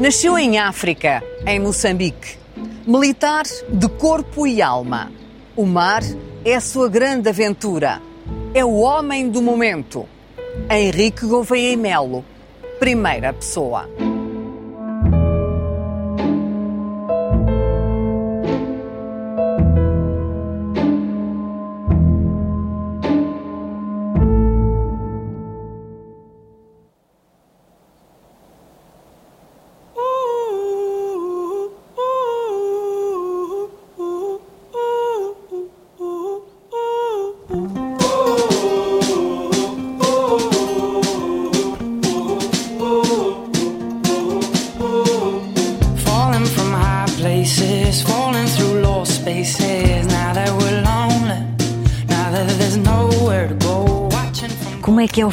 Nasceu em África, em Moçambique. Militar de corpo e alma. O mar é a sua grande aventura. É o homem do momento. Henrique Gouveia e Melo, primeira pessoa.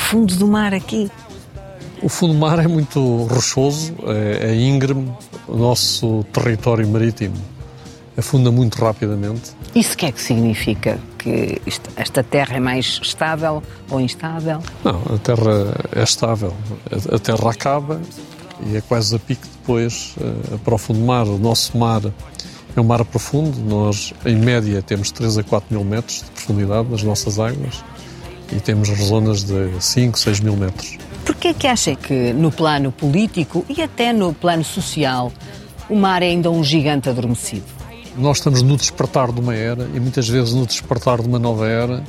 Fundo do mar aqui? O fundo do mar é muito rochoso, é, é íngreme, o nosso território marítimo afunda muito rapidamente. Isso o que é que significa? Que esta terra é mais estável ou instável? Não, a terra é estável, a, a terra acaba e é quase a pique depois eh, para o fundo do mar. O nosso mar é um mar profundo, nós em média temos 3 a 4 mil metros de profundidade nas nossas águas e temos zonas de 5, 6 mil metros. Porquê que acha que no plano político e até no plano social o mar é ainda um gigante adormecido? Nós estamos no despertar de uma era e muitas vezes no despertar de uma nova era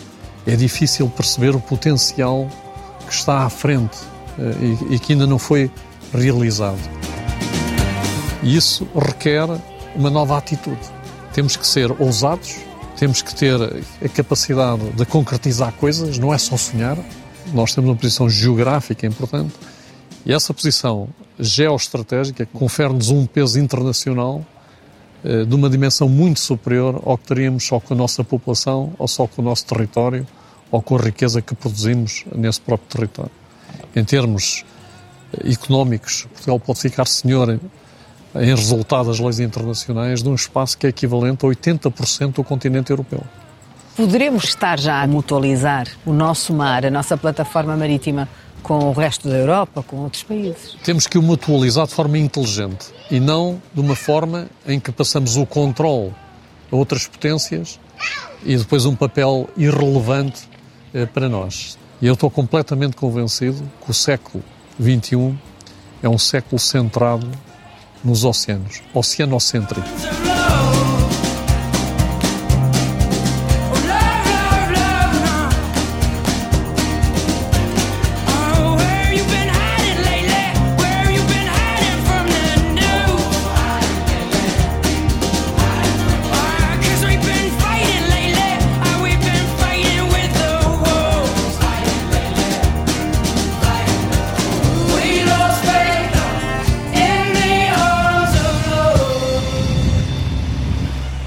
é difícil perceber o potencial que está à frente eh, e, e que ainda não foi realizado. E isso requer uma nova atitude. Temos que ser ousados, temos que ter a capacidade de concretizar coisas, não é só sonhar. Nós temos uma posição geográfica importante e essa posição geoestratégica confere-nos um peso internacional eh, de uma dimensão muito superior ao que teríamos só com a nossa população, ou só com o nosso território, ou com a riqueza que produzimos nesse próprio território. Em termos eh, económicos, Portugal pode ficar senhor em, resultado das leis internacionais de um espaço que é equivalente a 80% do continente europeu. Poderemos estar já a mutualizar o nosso mar, a nossa plataforma marítima com o resto da Europa, com outros países? Temos que o mutualizar de forma inteligente e não de uma forma em que passamos o controle a outras potências e depois um papel irrelevante eh, para nós. E eu estou completamente convencido que o século XXI é um século centrado nos oceanos, oceanocêntrico.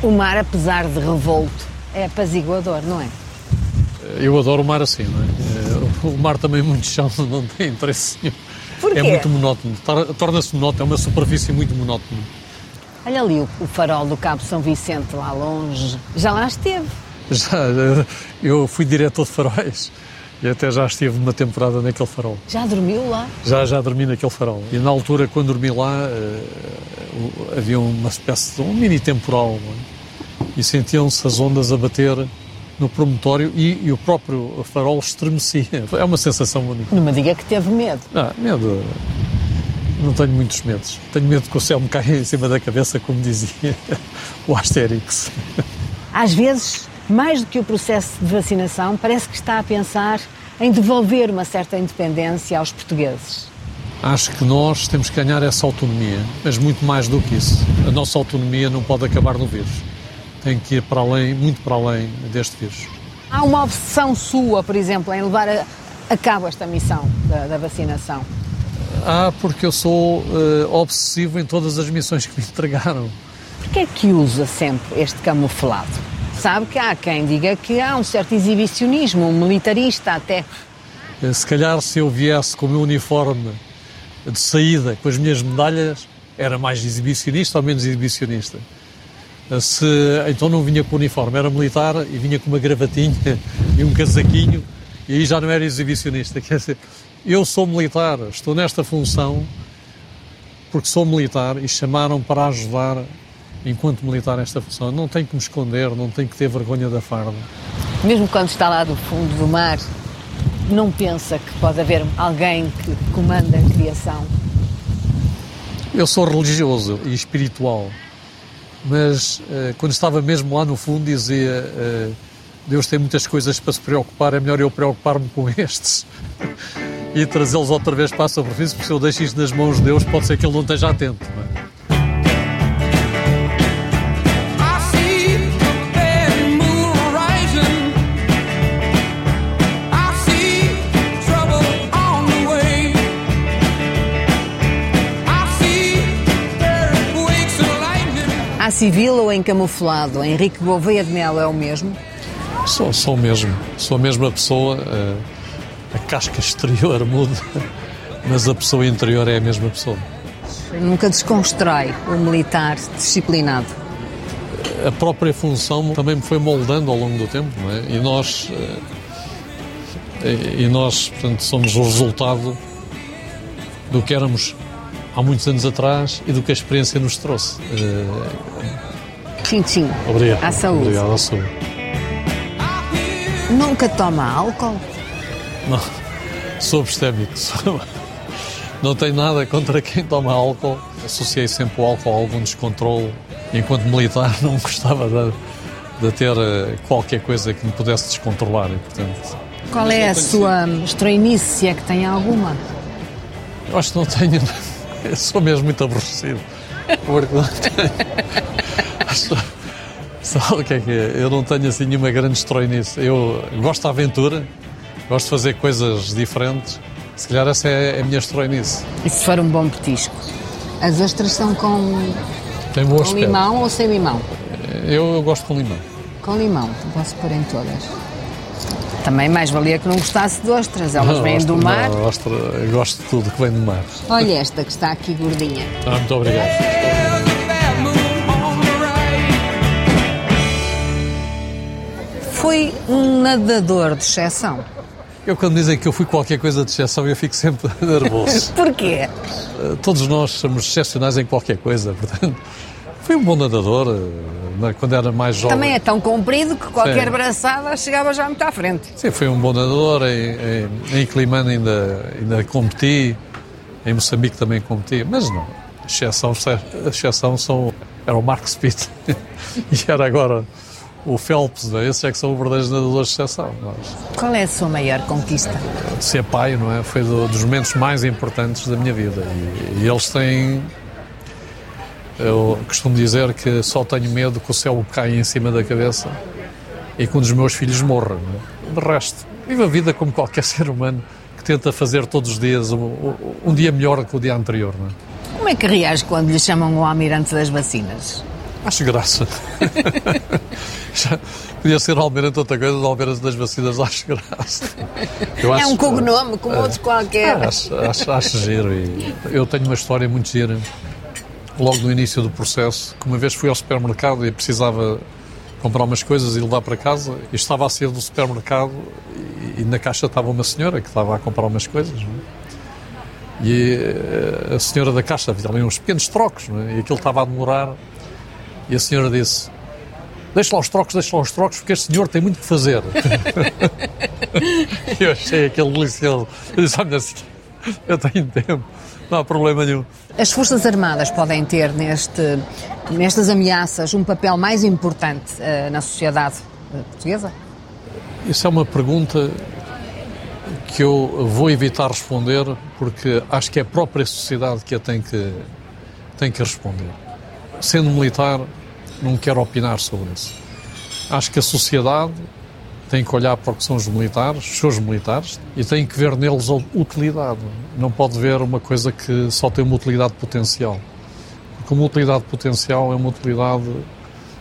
O mar, apesar de revolto, é apaziguador, não é? Eu adoro o mar assim, não é? Eh, O mar também muito chão, não tem interesse nenhum. Porquê? É muito monótono, tor- torna-se monótono, é uma superfície muito monótona. Olha ali o, o farol do Cabo São Vicente, lá longe. Já lá esteve. Já, eh, eu fui diretor de faróis e até já estive uma temporada naquele farol. Já dormiu lá? Já, já dormi naquele farol. E na altura, quando dormi lá, eh, havia uma espécie de um mini temporal não é? E sentiam-se as ondas a bater no promontório e, e o próprio farol estremecia. É uma sensação única. Não me diga que teve medo. Ah, medo. Não tenho muitos medos. Tenho medo que o céu me caia em cima da cabeça, como dizia o Asterix. Às vezes, mais do que o processo de vacinação, parece que está a pensar em devolver uma certa independência aos portugueses. Acho que nós temos que ganhar essa autonomia, mas muito mais do que isso. A nossa autonomia não pode acabar no vírus. Tem que ir para além, muito para além deste vírus. Há uma obsessão sua, por exemplo, em levar a, a cabo esta missão da, da vacinação. Ah, porque eu sou eh, obsessivo em todas as missões que me entregaram. Porquê é que usa sempre este camuflado? Sabe que há quem diga que há um certo exibicionismo, um militarista até. Eh, Se calhar se eu viesse com o meu uniforme de saída, com as minhas medalhas, era mais exibicionista ou menos exibicionista. Se, então não vinha com uniforme, era militar e vinha com uma gravatinha e um casaquinho e aí já não era exibicionista. Quer dizer, eu sou militar, estou nesta função porque sou militar e chamaram para ajudar enquanto militar esta função. Não tenho que me esconder, não tenho que ter vergonha da farda. Mesmo quando está lá do fundo do mar, não pensa que pode haver alguém que comanda a criação? Eu sou religioso e espiritual, mas eh, quando estava mesmo lá no fundo dizia eh, Deus tem muitas coisas para se preocupar, é melhor eu preocupar-me com estes e trazê-los outra vez para a superfície, porque se eu deixo isto nas mãos de Deus, pode ser que Ele não esteja atento. não é? Civil ou em camuflado? Henrique Gouveia de Melo é o mesmo? Sou, sou mesmo, sou a mesma pessoa, eh, a casca exterior muda, mas a pessoa interior é a mesma pessoa. Nunca desconstrói o militar disciplinado. A própria função também me foi moldando ao longo do tempo, não é? E nós, eh, e nós, portanto, somos o resultado do que éramos há muitos anos atrás e do que a experiência nos trouxe. Eh, Tchim, tchim. Obrigado. À saúde. Obrigado à saúde. Nunca toma álcool? Não, sou abstémico. Não tenho nada contra quem toma álcool. Associei sempre o álcool a algum descontrole. Enquanto militar, não gostava de, de ter eh, qualquer coisa que me pudesse descontrolar. E, portanto, Qual é a sua estreinice, se é que tem alguma? eu acho que não tenho. Eu sou mesmo muito aborrecido. Porque não tenho. Sabe o que é que é? Eu não tenho assim nenhuma grande estroinice. Eu gosto da aventura, gosto de fazer coisas diferentes. Se calhar essa é a minha estroinice. E se for um bom petisco? As ostras são com, Tem com limão ou sem limão? Eu, eu gosto com limão. Com limão, posso pôr em todas. Também mais valia que não gostasse de ostras, elas vêm do Ostra- mar. não, ostra- eu gosto de tudo que vem do mar. Olha esta que está aqui gordinha. Ah, muito obrigado. Foi um nadador de exceção. Eu, quando dizem que eu fui qualquer coisa de exceção, eu fico sempre nervoso. Porquê? Eh, Todos nós somos excepcionais em qualquer coisa, portanto. Fui um bom nadador eh, quando era mais jovem. Também é tão comprido que qualquer Sim. braçada chegava já muito à frente. Sim, fui um bom nadador. Em, em, em Climane ainda, ainda competi. Em Moçambique também competi. Mas não. A exceção, a exceção são, era o Mark Speed. e era agora o Phelps. Não é? Esses é que são os verdadeiros nadadores de exceção. Nós, Qual é a sua maior conquista? ser pai, não é? Foi do- dos momentos mais importantes da minha vida. E, e eles têm. Eu costumo dizer que só tenho medo que o céu caia em cima da cabeça e que um dos meus filhos morra. É? De resto, vivo a vida como qualquer ser humano que tenta fazer todos os dias um, um- dia melhor que o dia anterior. É? Como é que reage quando lhe chamam o almirante das vacinas? Acho graça. Podia ser almirante outra coisa, o almirante das vacinas, acho graça. Eu É acho- um cognome, como outro qualquer. Acho, acho, acho giro. E eu tenho uma história muito gira. Logo no início do processo, que uma vez fui ao supermercado e precisava comprar umas coisas e levar para casa, e estava a sair do supermercado e, e na caixa estava uma senhora que estava a comprar umas coisas. é? E eh, a senhora da caixa havia ali uns pequenos trocos, é? e aquilo estava a demorar. E a senhora disse: Deixa lá os trocos, deixa lá os trocos, porque este senhor tem muito que fazer. eu achei aquele delicioso. Eu disse: Olha, eu tenho tempo, não há problema nenhum. As Forças Armadas podem ter neste, nestas ameaças um papel mais importante eh, na sociedade eh, portuguesa? Isso é uma pergunta que eu vou evitar responder porque acho que é a própria sociedade que a tem que, tem que responder. Sendo militar, não quero opinar sobre isso. Acho que a sociedade tem que olhar para o que são os militares, os seus militares, e tem que ver neles a utilidade. Não pode ver uma coisa que só tem uma utilidade potencial. Porque uma utilidade potencial é uma utilidade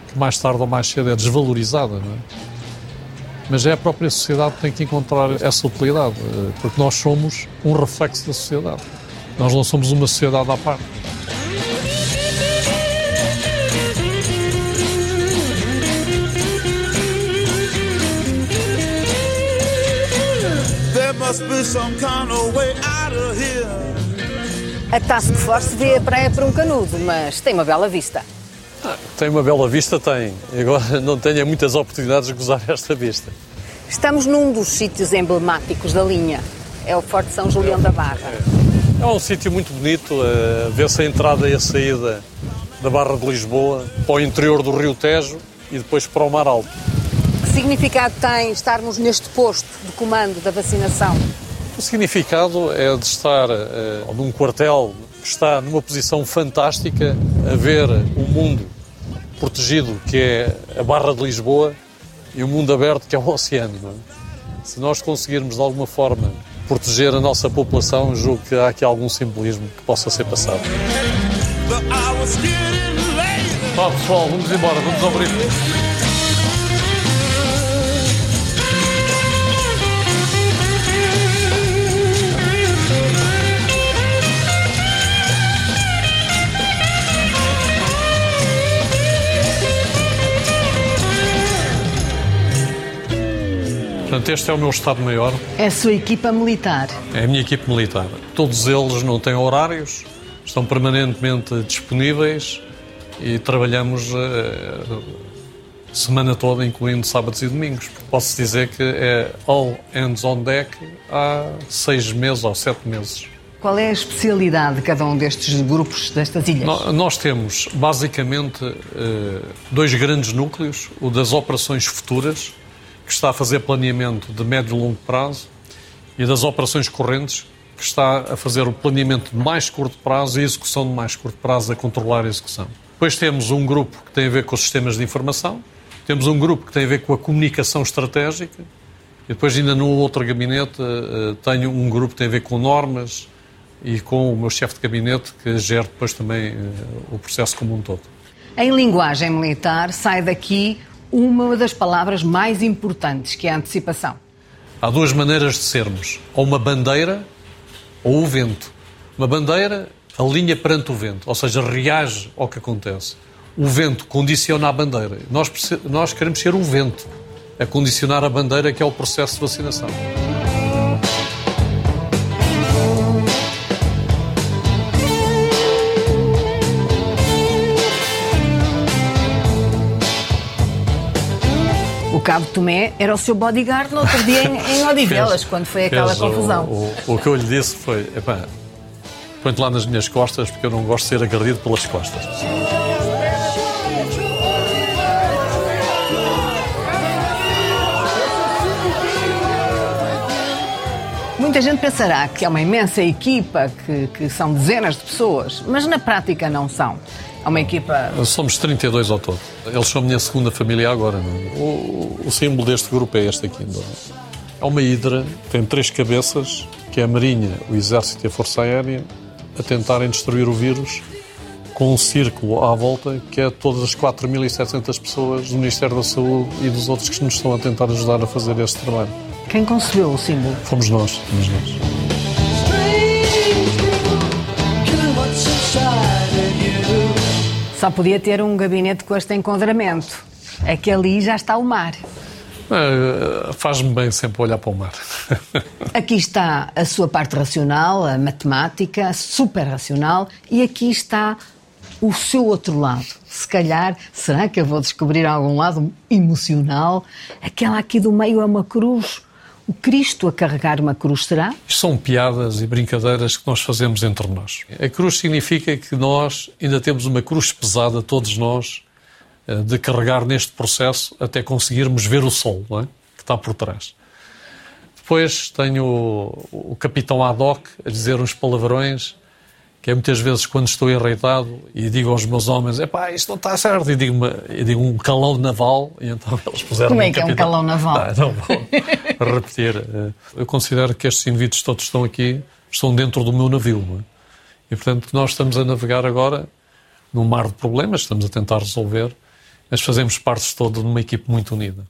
que mais tarde ou mais cedo é desvalorizada. Não é? Mas é a própria sociedade que tem que encontrar essa utilidade, eh, porque nós somos um reflexo da sociedade. Nós não somos uma sociedade à parte. A Task Force vê a praia por um canudo, mas tem uma bela vista. Tem uma bela vista, tem. Agora não tenho muitas oportunidades de gozar esta vista. Estamos num dos sítios emblemáticos da linha. É o Forte São Julião da Barra. É um sítio muito bonito, uh, vê-se a entrada e a saída da Barra de Lisboa para o interior do Rio Tejo e depois para o Mar Alto. Que significado tem estarmos neste posto de comando da vacinação? O significado é de estar uh, num quartel que está numa posição fantástica a ver o mundo protegido, que é a Barra de Lisboa, e o mundo aberto, que é o oceano. É? Se nós conseguirmos, de alguma forma, proteger a nossa população, julgo que há aqui algum simbolismo que possa ser passado. Tá, pessoal, vamos embora, vamos abrir. Portanto, este é o meu Estado-Maior. É a sua equipa militar? É a minha equipe militar. Todos eles não têm horários, estão permanentemente disponíveis e trabalhamos uh, semana toda, incluindo sábados e domingos. Posso dizer que é all hands on deck há seis meses ou sete meses. Qual é a especialidade de cada um destes grupos, destas ilhas? nós temos, basicamente, eh, dois grandes núcleos: o das operações futuras, que está a fazer planeamento de médio e longo prazo, e das operações correntes, que está a fazer o planeamento de mais curto prazo e a execução de mais curto prazo, a controlar a execução. Depois temos um grupo que tem a ver com os sistemas de informação, temos um grupo que tem a ver com a comunicação estratégica, e depois, ainda no outro gabinete, eh, tenho um grupo que tem a ver com normas e com o meu chefe de gabinete, que gera depois também eh, o processo como um todo. Em linguagem militar, sai daqui uma das palavras mais importantes, que é a antecipação. Há duas maneiras de sermos: ou uma bandeira ou o vento. Uma bandeira alinha perante o vento, ou seja, reage ao que acontece. O vento condiciona a bandeira. Nós, nós queremos ser o vento a condicionar a bandeira, que é o processo de vacinação. O Cabo Tomé era o seu bodyguard no outro dia em, em Odivelas, quando foi aquela confusão. O, o, o, que eu lhe disse foi: epá, põe-te lá nas minhas costas, porque eu não gosto de ser agredido pelas costas. Muita gente pensará que é uma imensa equipa, que, que são dezenas de pessoas, mas na prática não são. É uma equipa. Somos 32 ao todo. Eles são a minha segunda família agora. É? O, o, símbolo deste grupo é este aqui. Não? É uma hidra, tem três cabeças, que é a Marinha, o Exército e a Força Aérea, a tentarem destruir o vírus, com um círculo à volta, que é todas as 4.700 pessoas do Ministério da Saúde e dos outros que nos estão a tentar ajudar a fazer este trabalho. Quem concebeu o símbolo? Fomos nós, fomos nós. Só podia ter um gabinete com este enquadramento. É que ali já está o mar. Uh, Faz-me bem sempre olhar para o mar. aqui está a sua parte racional, a matemática, super racional, e aqui está o seu outro lado. Se calhar, será que eu vou descobrir algum lado emocional? Aquela aqui do meio é uma cruz o Cristo a carregar uma cruz, será? São piadas e brincadeiras que nós fazemos entre nós. A cruz significa que nós ainda temos uma cruz pesada, todos nós, eh, de carregar neste processo até conseguirmos ver o sol é? que está por trás. Depois tenho o, capitão Haddock a dizer uns palavrões que é muitas vezes quando estou irritado e digo aos meus homens, epá, isto não está certo, e digo, uma, e digo um calão naval, e então eles puseram Como é que é um calão naval? Ah, não vou repetir. Eh, eu considero que estes indivíduos todos estão aqui, estão dentro do meu navio, é? e portanto nós estamos a navegar agora num mar de problemas, estamos a tentar resolver, mas fazemos parte toda de uma equipe muito unida.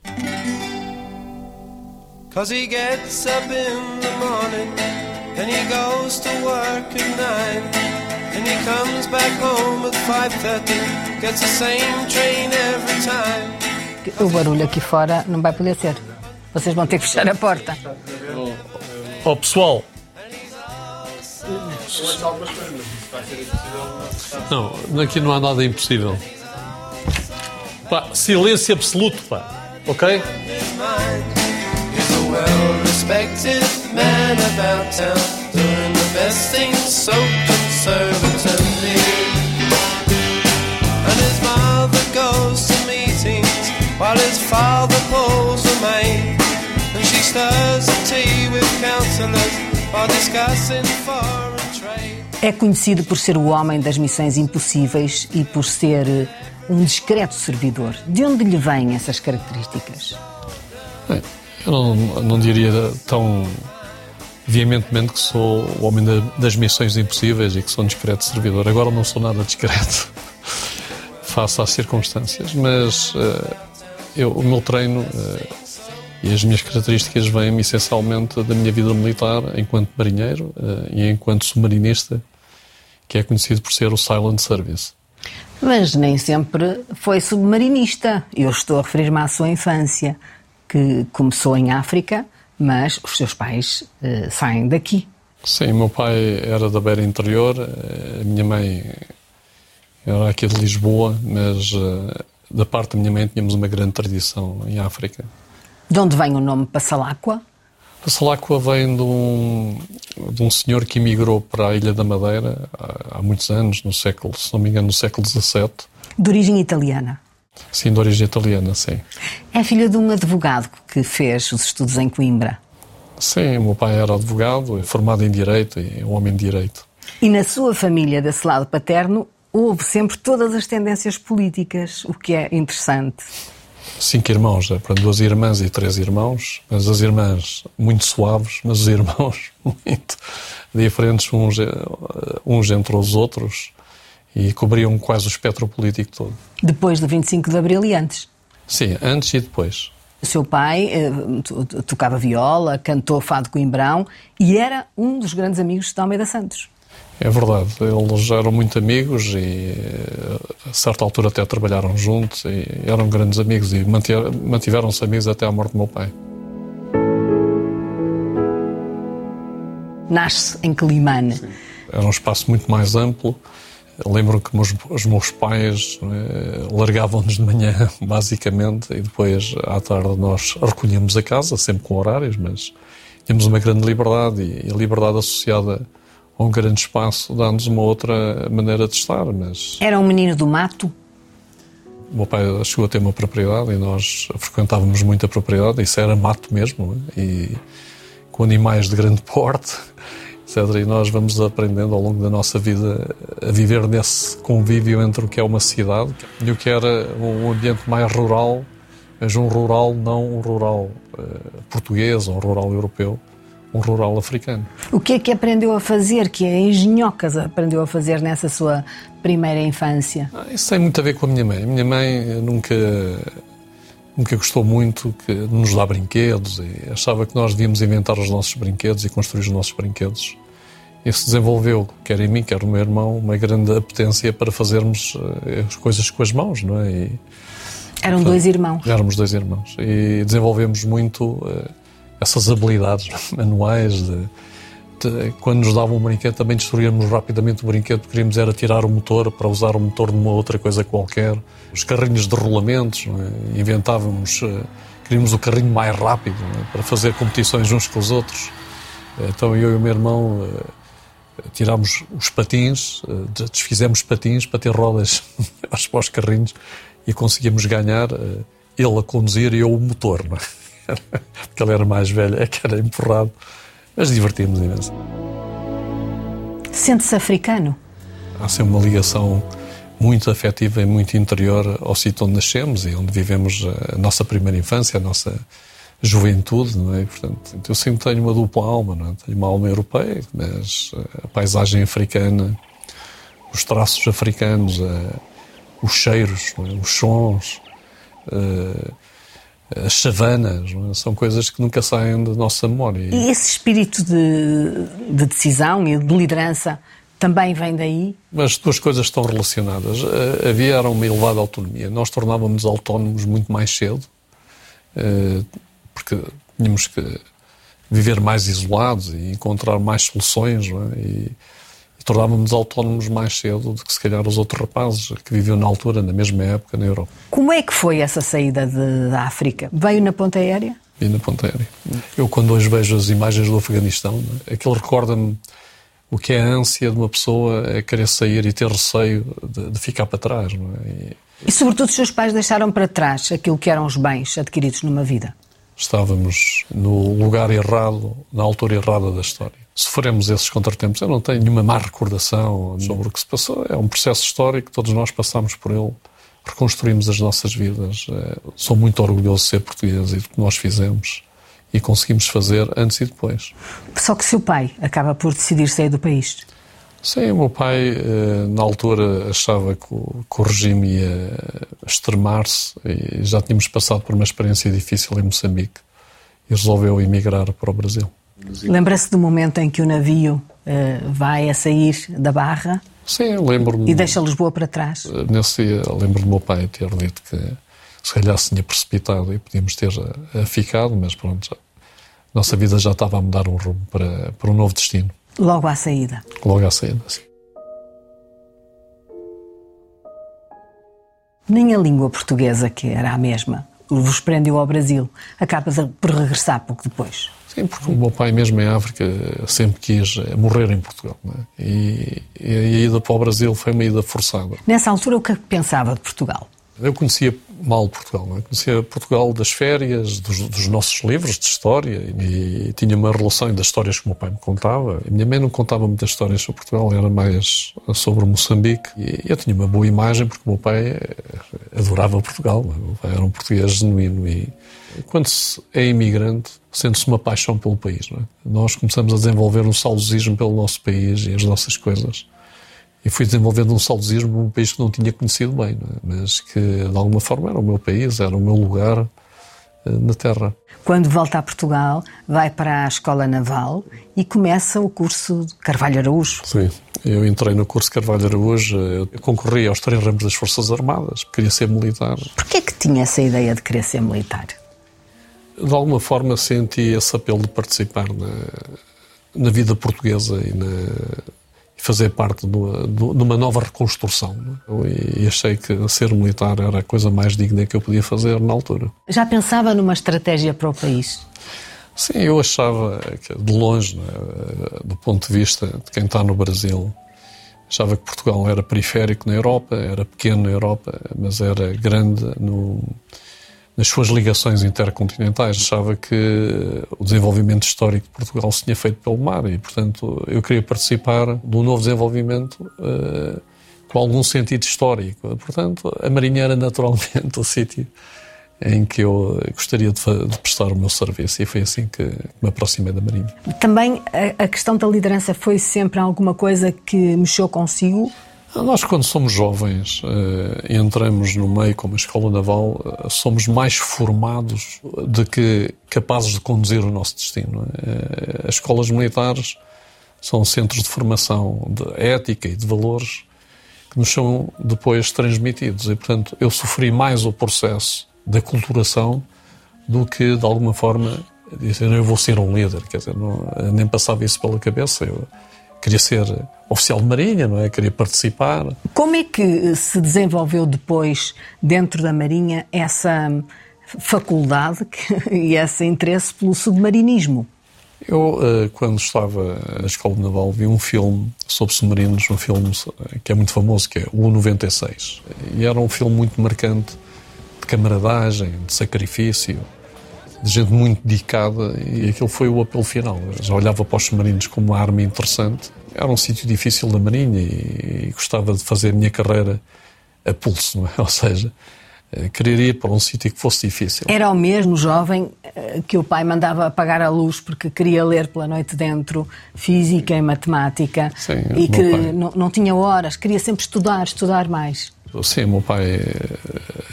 Cause he gets up in the morning Then he goes to work at nine. Then he comes back home at 5.30. Gets the same train every time. O barulho aqui fora não vai poder ser. Vocês vão ter que fechar a porta. Oh, pessoal, Não, aqui não há nada impossível. Pá, silêncio absoluto, pá. Ok? He's a well-respected man about town, doing the best things so conservatively. And his mother goes to meetings while his father pulls the maid. And she stirs the tea with councillors while discussing foreign trade. É conhecido por ser o homem das missões impossíveis e por ser eh, um discreto servidor. De onde lhe vêm essas características? Bem, eu não, não diria tão veementemente que sou o homem da- das missões impossíveis e que sou um discreto servidor. Agora não sou nada discreto, face às circunstâncias, mas eh, eu, o meu treino eh, e as minhas características vêm essencialmente da minha vida militar enquanto marinheiro eh, e enquanto submarinista, que é conhecido por ser o Silent Service. Mas nem sempre foi submarinista. Eu estou a referir-me à sua infância, que começou em África, mas os seus pais eh, saem daqui. Sim, meu pai era da Beira Interior, eh, a minha mãe era aqui de Lisboa, mas eh, da parte da minha mãe tínhamos uma grande tradição em África. De onde vem o nome Passalacqua? A Salacua vem de um, de um senhor que emigrou para a Ilha da Madeira há, há muitos anos, no século, se não me engano, no século XVII. De origem italiana. Sim, de origem italiana, sim. É filha de um advogado que fez os estudos em Coimbra. Sim, o meu pai era advogado, é formado em Direito e é um homem de Direito. E na sua família, desse lado paterno, houve sempre todas as tendências políticas, o que é interessante. cinco irmãos, né? Portanto, duas irmãs e três irmãos, mas as irmãs muito suaves, mas os irmãos muito diferentes uns, eh, uns entre os outros e cobriam quase o espectro político todo. Depois do 25 de Abril e antes. Sim, antes e depois. O seu pai eh, to- to- tocava viola, cantou fado coimbrão e era um dos grandes amigos de Almeida Santos. É verdade, eles eram muito amigos e eh, a certa altura até trabalharam juntos e eram grandes amigos e mantiveram-se amigos até à morte do meu pai. Nasce em Climane. Era um espaço muito mais amplo. Lembro que os meus pais eh, largavam-nos de manhã, basicamente, e depois à tarde nós recolhíamos a casa, sempre com horários, mas tínhamos uma grande liberdade e a liberdade associada a um grande espaço dá-nos uma outra maneira de estar. Mas Era um menino do mato. o meu pai chegou a ter uma propriedade e nós frequentávamos muito a propriedade, isso era mato mesmo, e com animais de grande porte, etc. E nós vamos aprendendo ao longo da nossa vida a viver nesse convívio entre o que é uma cidade e o que era um ambiente mais rural, mas um rural não um rural eh, português ou um rural europeu, um rural africano. O que é que aprendeu a fazer, que é engenhocas aprendeu a fazer nessa sua primeira infância? Ah, Isso tem muito a ver com a minha mãe. A minha mãe nunca, nunca gostou muito que de nos dar brinquedos e achava que nós devíamos inventar os nossos brinquedos e construir os nossos brinquedos. Isso desenvolveu, quer em mim, quer no meu irmão, uma grande apetência para fazermos eh, as coisas com as mãos, não é? E Eram dois irmãos. éramos dois irmãos e desenvolvemos muito eh, essas habilidades manuais de, de- quando nos davam um brinquedo também destruíamos rapidamente o brinquedo queríamos era tirar o motor para usar o motor numa outra coisa qualquer os carrinhos de rolamentos é? inventávamos eh, queríamos o carrinho mais rápido é? para fazer competições uns com os outros então eu e o meu irmão eh, tirámos os patins, eh, desfizemos patins para ter rodas aos para os carrinhos e conseguimos ganhar, eh, ele a conduzir e eu o motor, não é? Porque ele era mais velho, é que era empurrado. Mas divertimos imenso. Sente-se africano? Há sempre uma ligação muito afetiva e muito interior ao sítio onde nascemos e onde vivemos a nossa primeira infância, a nossa juventude, não é? Portanto, eu sempre tenho uma dupla alma, não é? Tenho uma alma europeia, mas eh, a paisagem africana, os traços africanos, eh, os cheiros, é? os sons, eh, as savanas, é? são coisas que nunca saem da nossa memória. E esse espírito de, de decisão e de liderança também vem daí? As duas coisas estão relacionadas. Havia era uma elevada autonomia. Nós tornávamos autónomos muito mais cedo, porque tínhamos que viver mais isolados e encontrar mais soluções. é? E e tornávamos autónomos mais cedo do que se calhar os outros rapazes que viviam na altura, na mesma época, na Europa. Como é que foi essa saída de, da África? Veio na ponta aérea? E na ponta aérea. Eu, quando hoje vejo as imagens do Afeganistão, é? aquilo recorda-me o que é a ânsia de uma pessoa é querer sair e ter receio de, de ficar para trás. É? E, e, sobretudo, os seus pais deixaram para trás aquilo que eram os bens adquiridos numa vida? Estávamos no lugar errado, na altura errada da história. Sofremos esses contratempos. Eu não tenho nenhuma má recordação sobre o que se passou. É um processo histórico, todos nós passamos por ele, reconstruímos as nossas vidas. É, sou muito orgulhoso de ser português e do que nós fizemos e conseguimos fazer antes e depois. Só que seu pai acaba por decidir sair do país. Sim, o meu pai, eh, na altura, achava que o, que o regime ia extremar-se e já tínhamos passado por uma experiência difícil em Moçambique e resolveu emigrar para o Brasil. Lembra-se do momento em que o navio uh, vai a sair da Barra? Sim, lembro-me. E deixa Lisboa para trás? Eh, nesse dia, lembro do meu pai ter dito que se calhar se tinha precipitado e podíamos ter ficado, mas pronto, já, nossa vida já estava a mudar um rumo para, para um novo destino. Logo à saída. Logo à saída, sim. Nem a língua portuguesa, que era a mesma, vos prendeu ao Brasil. Acabas por regressar pouco depois. Sim, porque o meu pai, mesmo em África, sempre quis morrer em Portugal. É? E, e a ida para o Brasil foi uma ida forçada. Nessa altura, o que pensava de Portugal? Eu conhecia mal Portugal, não é? conhecia Portugal das férias, dos, dos, nossos livros de história e, e, tinha uma relação das histórias que o meu pai me contava. A minha mãe não contava muitas histórias sobre Portugal, era mais sobre Moçambique e eu tinha uma boa imagem porque o meu pai eh, adorava Portugal, é? o meu pai era um português genuíno e quando se é imigrante sente-se uma paixão pelo país. É? Nós começamos a desenvolver um saudosismo pelo nosso país e as nossas coisas e fui desenvolvendo um saudosismo num país que não tinha conhecido bem, é? mas que de alguma forma era o meu país, era o meu lugar eh, na Terra. Quando volta a Portugal, vai para a Escola Naval e começa o curso de Carvalho Araújo. Sim, eu entrei no curso Carvalho Araújo, eu concorri aos três ramos das Forças Armadas, queria ser militar. Porquê é que tinha essa ideia de querer ser militar? De alguma forma senti esse apelo de participar na, na vida portuguesa e na, fazer parte de uma, de uma nova reconstrução. É? E achei que ser militar era a coisa mais digna que eu podia fazer na altura. Já pensava numa estratégia para o país? Sim, eu achava que de longe, é? do ponto de vista de quem está no Brasil, achava que Portugal era periférico na Europa, era pequeno na Europa, mas era grande no, nas suas ligações intercontinentais. Achava que o desenvolvimento histórico de Portugal se tinha feito pelo mar e, portanto, eu queria participar de um novo desenvolvimento uh, com algum sentido histórico. Portanto, a Marinha era naturalmente o sítio em que eu gostaria de, de, prestar o meu serviço e foi assim que me aproximei da Marinha. Também a, a questão da liderança foi sempre alguma coisa que mexeu consigo? Nós, quando somos jovens e uh, entramos no meio como a escola naval, uh, somos mais formados do que capazes de conduzir o nosso destino. Uh, as escolas militares são centros de formação de ética e de valores que nos são depois transmitidos. E, portanto, eu sofri mais o processo da culturação do que, de alguma forma, dizer eu vou ser um líder. Quer dizer, não, nem passava isso pela cabeça. Eu, queria ser oficial de Marinha, não é? Queria participar. Como é que se desenvolveu depois, dentro da Marinha, essa faculdade e esse interesse pelo submarinismo? Eu, eh, quando estava na Escola Naval, vi um filme sobre submarinos, um filme que é muito famoso, que é o 96. E era um filme muito marcante de camaradagem, de sacrifício, de gente muito dedicada e aquilo foi o apelo final. Eu já olhava para os submarinos como uma arma interessante. Era um sítio difícil da Marinha e, gostava de fazer a minha carreira a pulso, é? Ou seja, eh, queria ir para um sítio que fosse difícil. Era o mesmo jovem eh, que o pai mandava apagar a luz porque queria ler pela noite dentro física e matemática Sim, e que não, não tinha horas, queria sempre estudar, estudar mais. Sim, meu pai eh,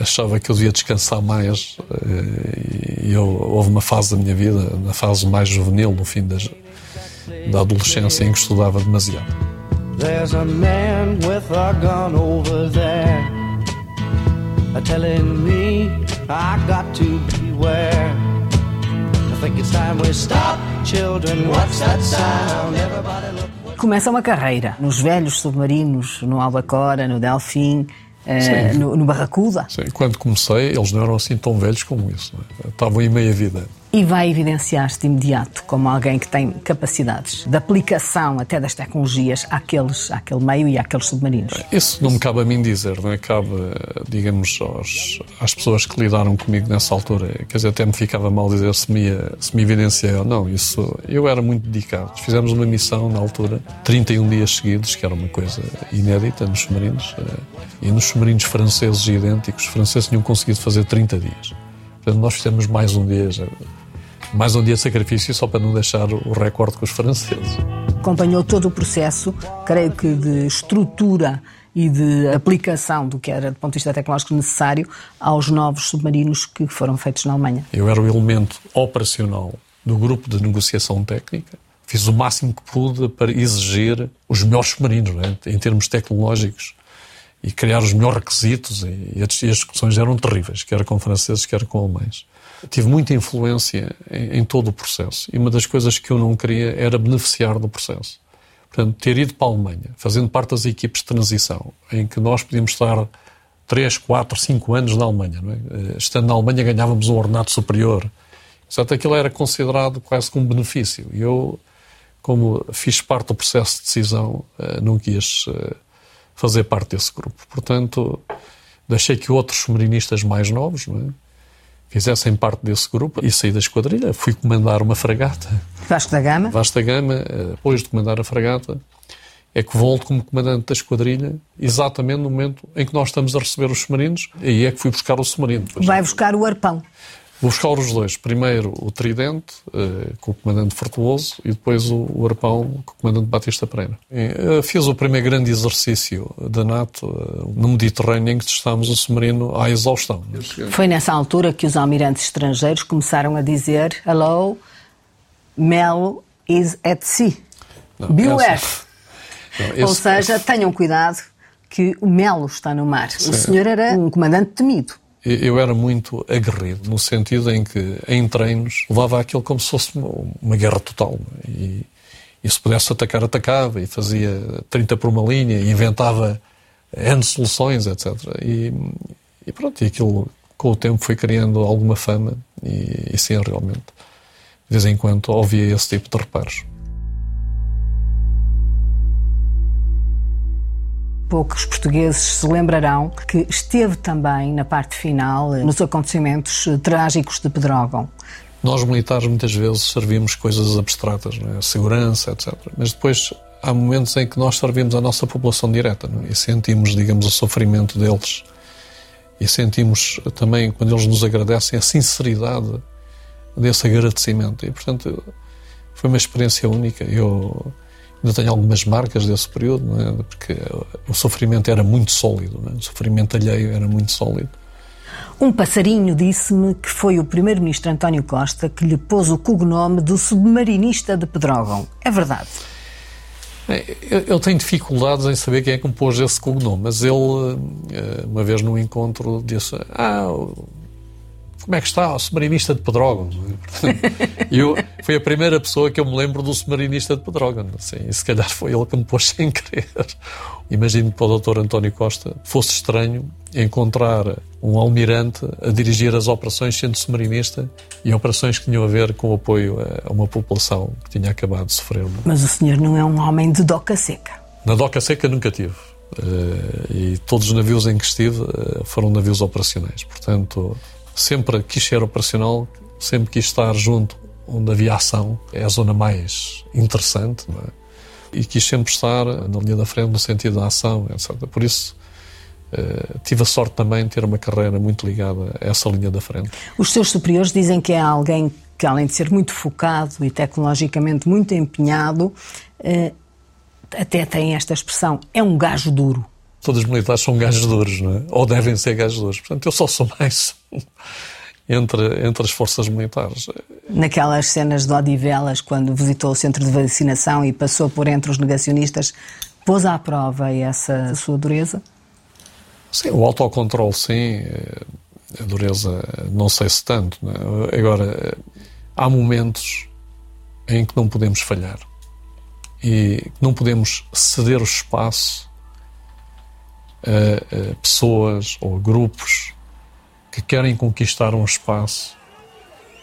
achava que eu devia descansar mais eh, e eu, houve uma fase da minha vida, na fase mais juvenil, no fim das, da adolescência, em que estudava demasiado. There's a man with a gun over there telling me I got to beware. I think it's time we stop, children. What's that sound? Everybody look. Começa uma carreira nos velhos submarinos, no Albacora, no Delfim, no, no Barracuda. Sim, quando comecei, eles não eram assim tão velhos como isso. é? Estavam em meia vida. E vai evidenciar-se de imediato como alguém que tem capacidades de aplicação até das tecnologias àqueles, àquele meio e àqueles submarinos. Isso não me cabe a mim dizer, não é? Cabe, digamos, aos, às pessoas que lidaram comigo nessa altura. Quer dizer, até me ficava mal dizer se me, se me evidenciei ou não. Isso, eu era muito dedicado. Fizemos uma missão na altura, 31 dias seguidos, que era uma coisa inédita nos submarinos. eh, E nos submarinos franceses idênticos, os franceses tinham conseguido fazer 30 dias. Portanto, nós fizemos mais um dia, mais um dia de sacrifício só para não deixar o recorde com os franceses. Acompanhou todo o processo, creio que de estrutura e de aplicação do que era, do ponto de vista tecnológico, necessário aos novos submarinos que foram feitos na Alemanha. Eu era o elemento operacional do grupo de negociação técnica. Fiz o máximo que pude para exigir os melhores submarinos, não é? em termos tecnológicos, e criar os melhores requisitos. E, as discussões eram terríveis, quer com franceses, quer com alemães. Tive muita influência em, em todo o processo. E uma das coisas que eu não queria era beneficiar do processo. Portanto, ter ido para a Alemanha, fazendo parte das equipes de transição, em que nós podíamos estar 3, 4, 5 anos na Alemanha. É? Eh, Estando na Alemanha ganhávamos um ordenado superior. Portanto, aquilo era considerado quase como benefício. E eu, como fiz parte do processo de decisão, eh, não quis eh, fazer parte desse grupo. Portanto, deixei que outros submarinistas mais novos é? fizessem parte desse grupo e saí da esquadrilha. Fui comandar uma fragata. Vasco da Gama, Vasta Gama, eh, depois de comandar a fragata, é que volto como comandante da esquadrilha, exatamente no momento em que nós estamos a receber os submarinos, e aí é que fui buscar o submarino. Vai buscar o arpão. Vou buscar os dois. Primeiro o Tridente, eh, com o comandante Fortuoso, e depois o, Arpão, com o comandante Batista Pereira. Eh, fiz o primeiro grande exercício da NATO eh, no Mediterrâneo, em que testámos o submarino à exaustão. Foi nessa altura que os almirantes estrangeiros começaram a dizer Hello, Mel is at sea. Não, Beware. essa- não, Ou esse- seja, tenham cuidado que o Melo está no mar. O senhor era um comandante temido. Eu era muito aguerrido, no sentido em que, em treinos, levava aquilo como se fosse uma, uma guerra total. E, e se pudesse atacar, atacava, e fazia 30 por uma linha, e inventava N soluções, etc. E, e pronto, e aquilo, com o tempo, foi criando alguma fama, e, e sim, realmente, de vez em quando, ouvia esse tipo de reparos. Poucos portugueses se lembrarão que esteve também na parte final eh, nos acontecimentos eh, trágicos de Pedrógão. Nós militares muitas vezes servimos coisas abstratas, não é? segurança, etc. Mas depois há momentos em que nós servimos a nossa população direta não é? e sentimos, digamos, o sofrimento deles e sentimos também, quando eles nos agradecem, a sinceridade desse agradecimento. E, portanto, foi uma experiência única. Eu ainda tenho algumas marcas desse período, é? porque o sofrimento era muito sólido, é? o sofrimento alheio era muito sólido. Um passarinho disse-me que foi o primeiro-ministro António Costa que lhe pôs o cognome do submarinista de Pedrógão. É verdade. Eu, eu tenho dificuldades em saber quem é que me pôs esse cognome, mas ele, eh, uma vez num encontro, disse: Ah, como é que está o submarinista de Pedrógão? Eu, foi a primeira pessoa que eu me lembro do submarinista de Pedrógão. Assim, e se calhar foi ele que me pôs sem querer. Imagino que para o Dr. António Costa fosse estranho encontrar um almirante a dirigir as operações sendo submarinista e operações que tinham a ver com o apoio a uma população que tinha acabado de sofrer Mas o senhor não é um homem de doca seca. na doca seca nunca tive. Eh, e todos os navios em que estive eh, foram navios operacionais. Portanto, sempre quis ser operacional, sempre quis estar junto onde havia ação. É a zona mais interessante, não é? E quis sempre estar na linha da frente no sentido da ação, etc. Por isso, eh, tive a sorte também de ter uma carreira muito ligada a essa linha da frente. Os seus superiores dizem que é alguém que, além de ser muito focado e tecnologicamente muito empenhado, eh, até tem esta expressão: é um gajo duro. Todos os militares são gajos duros, não é? Ou devem ser gajos duros. Portanto, eu só sou mais entre, entre as forças militares. Naquelas cenas de Odivelas, quando visitou o centro de vacinação e passou por entre os negacionistas, pôs à prova essa sua dureza? Sim, o autocontrole, sim. A dureza, não sei se tanto. é? Agora, há momentos em que não podemos falhar. e não podemos ceder o espaço a, pessoas ou grupos que querem conquistar um espaço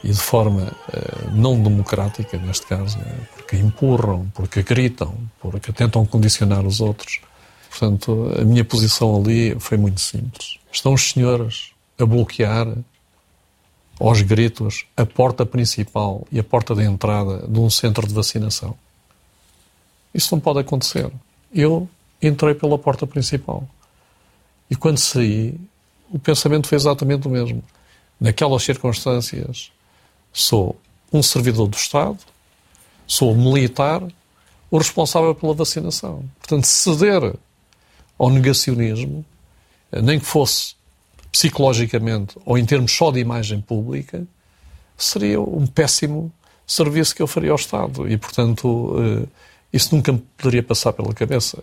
e de forma uh, não democrática, neste caso, né? porque empurram, porque gritam, porque tentam condicionar os outros. Portanto, a minha posição ali foi muito simples. Estão os senhores a bloquear aos gritos a porta principal e a porta de entrada de um centro de vacinação. Isso não pode acontecer. Eu entrei pela porta principal. E quando saí, o pensamento foi exatamente o mesmo. Naquelas circunstâncias, sou um servidor do Estado, sou militar, o responsável pela vacinação. Portanto, ceder ao negacionismo, nem que fosse psicologicamente ou em termos só de imagem pública, seria um péssimo serviço que eu faria ao Estado. E, portanto, eh, isso nunca me poderia passar pela cabeça.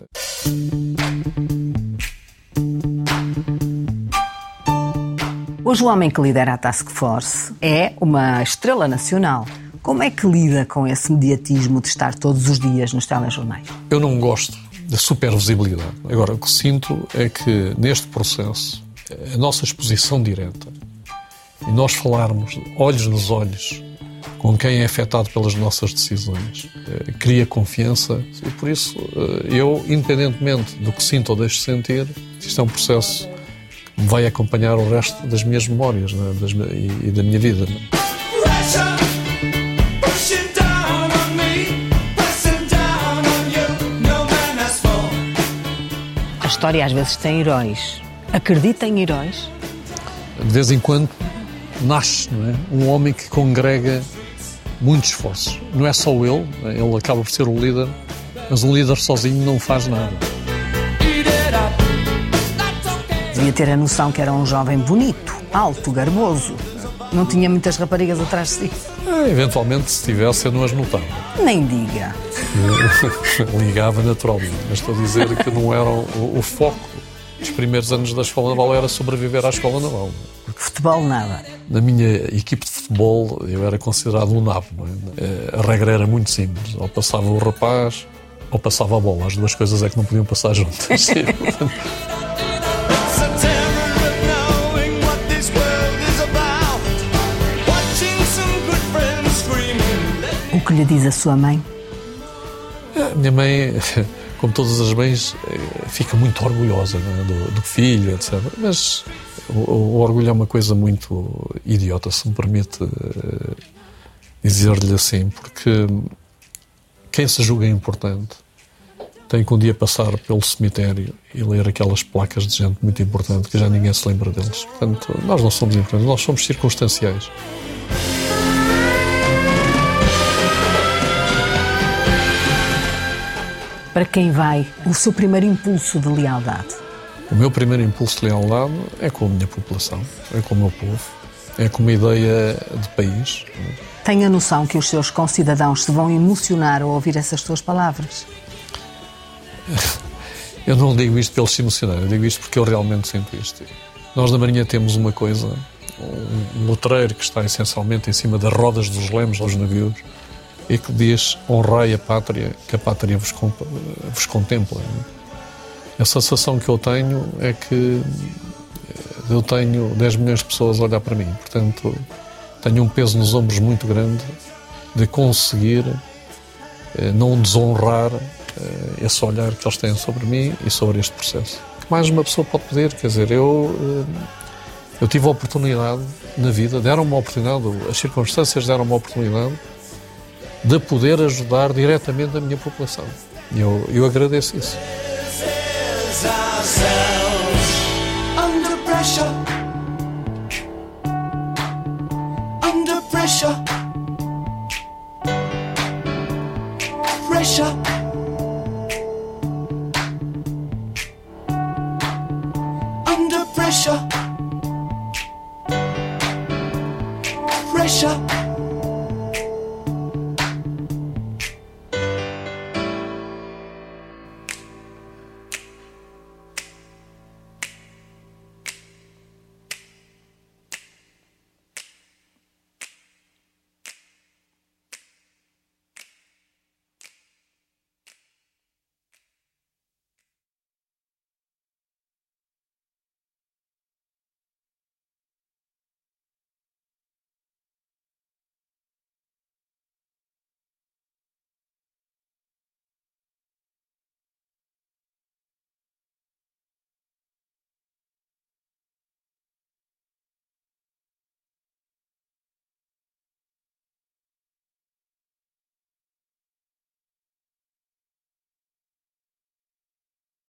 Hoje o homem que lidera a Task Force é uma estrela nacional. Como é que lida com esse mediatismo de estar todos os dias nos telejornais? Eu não gosto da supervisibilidade. Agora, o que sinto é que neste processo, a nossa exposição direta e nós falarmos olhos nos olhos com quem é afetado pelas nossas decisões, eh, cria confiança e por isso eh, eu, independentemente do que sinto ou deixo de sentir, isto é um processo vai acompanhar o resto das minhas memórias né, das, e, e, da minha vida. Né? A história às vezes tem heróis. Acredita em heróis? De vez em quando nasce não é? um homem que congrega muitos esforços. Não é só ele, ele acaba por ser o líder, mas um líder sozinho não faz nada. Devia ter a noção que era um jovem bonito, alto, garboso. Não tinha muitas raparigas atrás de si. É, eventualmente, se tivesse, eu não as notava. Nem diga. Ligava naturalmente, mas estou a dizer que não era o, o foco dos primeiros anos da Escola Naval era sobreviver à Escola Naval. Futebol, nada. Na minha equipe de futebol, eu era considerado um nabo. É? Eh, a regra era muito simples. Ou passava o rapaz, ou passava a bola. As duas coisas é que não podiam passar juntas. que lhe diz a sua mãe? A minha mãe, como todas as mães, eh, fica muito orgulhosa é? do, do, filho, etc. Mas o, o, orgulho é uma coisa muito idiota, se me permite uh, dizer-lhe assim, porque quem se julga importante tem que um dia passar pelo cemitério e ler aquelas placas de gente muito importante que já ninguém se lembra deles. Portanto, nós não somos importantes, nós somos circunstanciais. Para quem vai o seu primeiro impulso de lealdade? O meu primeiro impulso de lealdade é com a minha população, é com o meu povo, é com uma ideia de país. Tenha noção que os seus concidadãos se vão emocionar ao ouvir essas suas palavras? Eu não digo isto pelos se emocionar, eu digo isto porque eu realmente sinto isto. Nós na Marinha temos uma coisa, um letreiro que está essencialmente em cima das rodas dos lemos aos navios e que diz honrai a pátria, que a pátria vos, vos contempla. A sensação que eu tenho é que eu tenho 10 milhões de pessoas a olhar para mim. Portanto, tenho um peso nos ombros muito grande de conseguir eh, não desonrar eh, esse olhar que eles têm sobre mim e sobre este processo. Que mais uma pessoa pode pedir? Quer dizer, eu, eh, eu tive a oportunidade na vida, deram uma oportunidade, as circunstâncias deram uma oportunidade de poder ajudar diretamente a minha população. Eu, eu agradeço isso. pressure. Pressure.